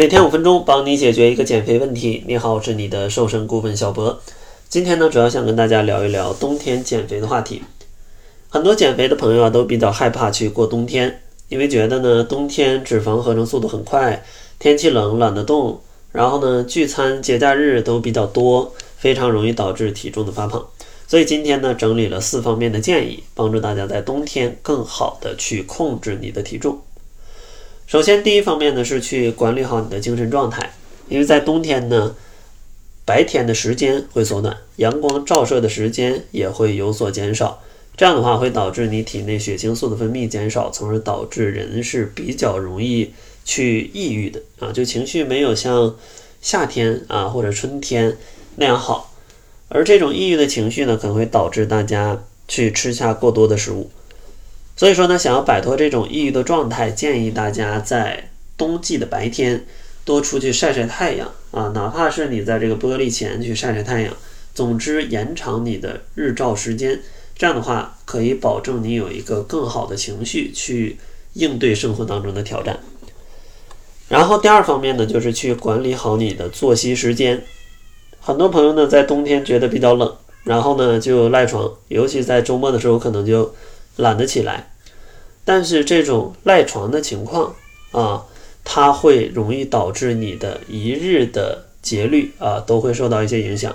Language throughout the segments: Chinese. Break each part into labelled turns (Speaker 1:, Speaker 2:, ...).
Speaker 1: 每天五分钟，帮你解决一个减肥问题。你好，我是你的瘦身顾问小博。今天呢，主要想跟大家聊一聊冬天减肥的话题。很多减肥的朋友啊，都比较害怕去过冬天，因为觉得呢，冬天脂肪合成速度很快，天气冷懒得动，然后呢，聚餐节假日都比较多，非常容易导致体重的发胖。所以今天呢，整理了四方面的建议，帮助大家在冬天更好的去控制你的体重。首先，第一方面呢是去管理好你的精神状态，因为在冬天呢，白天的时间会缩短，阳光照射的时间也会有所减少，这样的话会导致你体内血清素的分泌减少，从而导致人是比较容易去抑郁的啊，就情绪没有像夏天啊或者春天那样好，而这种抑郁的情绪呢，可能会导致大家去吃下过多的食物。所以说呢，想要摆脱这种抑郁的状态，建议大家在冬季的白天多出去晒晒太阳啊，哪怕是你在这个玻璃前去晒晒太阳，总之延长你的日照时间，这样的话可以保证你有一个更好的情绪去应对生活当中的挑战。然后第二方面呢，就是去管理好你的作息时间。很多朋友呢在冬天觉得比较冷，然后呢就赖床，尤其在周末的时候可能就懒得起来。但是这种赖床的情况啊，它会容易导致你的一日的节律啊都会受到一些影响。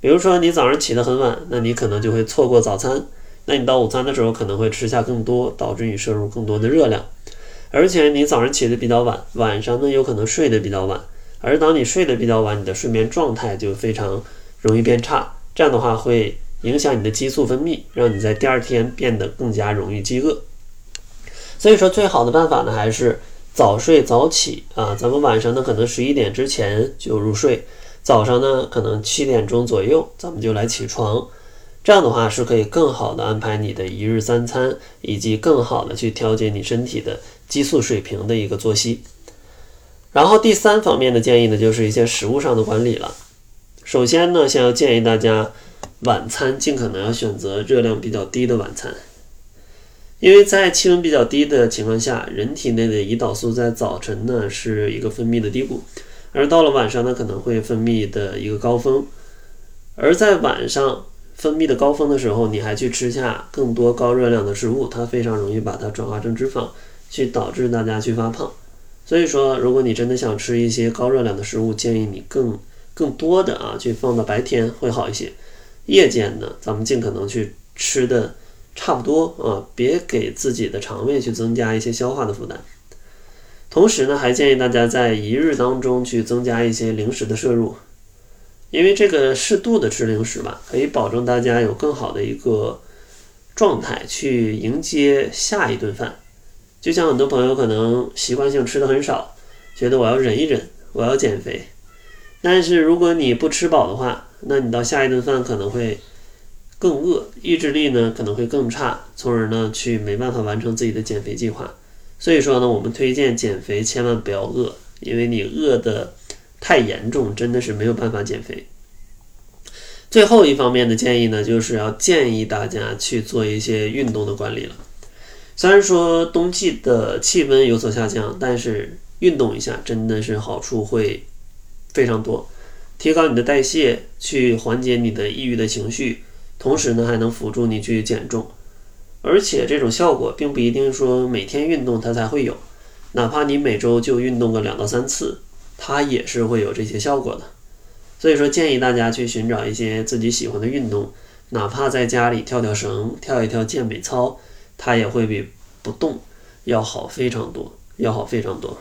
Speaker 1: 比如说你早上起得很晚，那你可能就会错过早餐，那你到午餐的时候可能会吃下更多，导致你摄入更多的热量。而且你早上起得比较晚，晚上呢有可能睡得比较晚，而当你睡得比较晚，你的睡眠状态就非常容易变差。这样的话会影响你的激素分泌，让你在第二天变得更加容易饥饿。所以说，最好的办法呢，还是早睡早起啊。咱们晚上呢，可能十一点之前就入睡，早上呢，可能七点钟左右，咱们就来起床。这样的话，是可以更好的安排你的一日三餐，以及更好的去调节你身体的激素水平的一个作息。然后第三方面的建议呢，就是一些食物上的管理了。首先呢，先要建议大家晚餐尽可能要选择热量比较低的晚餐。因为在气温比较低的情况下，人体内的胰岛素在早晨呢是一个分泌的低谷，而到了晚上呢可能会分泌的一个高峰。而在晚上分泌的高峰的时候，你还去吃下更多高热量的食物，它非常容易把它转化成脂肪，去导致大家去发胖。所以说，如果你真的想吃一些高热量的食物，建议你更更多的啊去放到白天会好一些。夜间呢，咱们尽可能去吃的。差不多啊，别给自己的肠胃去增加一些消化的负担。同时呢，还建议大家在一日当中去增加一些零食的摄入，因为这个适度的吃零食吧，可以保证大家有更好的一个状态去迎接下一顿饭。就像很多朋友可能习惯性吃的很少，觉得我要忍一忍，我要减肥。但是如果你不吃饱的话，那你到下一顿饭可能会。更饿，意志力呢可能会更差，从而呢去没办法完成自己的减肥计划。所以说呢，我们推荐减肥千万不要饿，因为你饿的太严重，真的是没有办法减肥。最后一方面的建议呢，就是要建议大家去做一些运动的管理了。虽然说冬季的气温有所下降，但是运动一下真的是好处会非常多，提高你的代谢，去缓解你的抑郁的情绪。同时呢，还能辅助你去减重，而且这种效果并不一定说每天运动它才会有，哪怕你每周就运动个两到三次，它也是会有这些效果的。所以说，建议大家去寻找一些自己喜欢的运动，哪怕在家里跳跳绳、跳一跳健美操，它也会比不动要好非常多，要好非常多。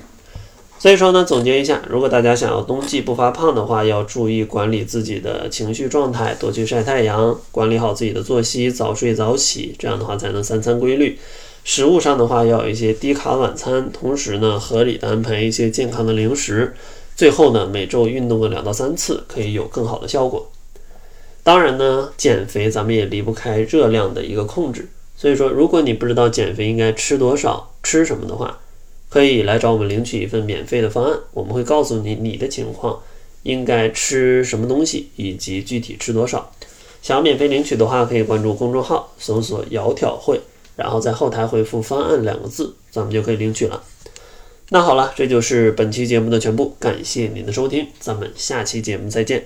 Speaker 1: 所以说呢，总结一下，如果大家想要冬季不发胖的话，要注意管理自己的情绪状态，多去晒太阳，管理好自己的作息，早睡早起，这样的话才能三餐规律。食物上的话，要有一些低卡晚餐，同时呢，合理的安排一些健康的零食。最后呢，每周运动个两到三次，可以有更好的效果。当然呢，减肥咱们也离不开热量的一个控制。所以说，如果你不知道减肥应该吃多少，吃什么的话，可以来找我们领取一份免费的方案，我们会告诉你你的情况应该吃什么东西以及具体吃多少。想要免费领取的话，可以关注公众号搜索“窈窕会”，然后在后台回复“方案”两个字，咱们就可以领取了。那好了，这就是本期节目的全部，感谢您的收听，咱们下期节目再见。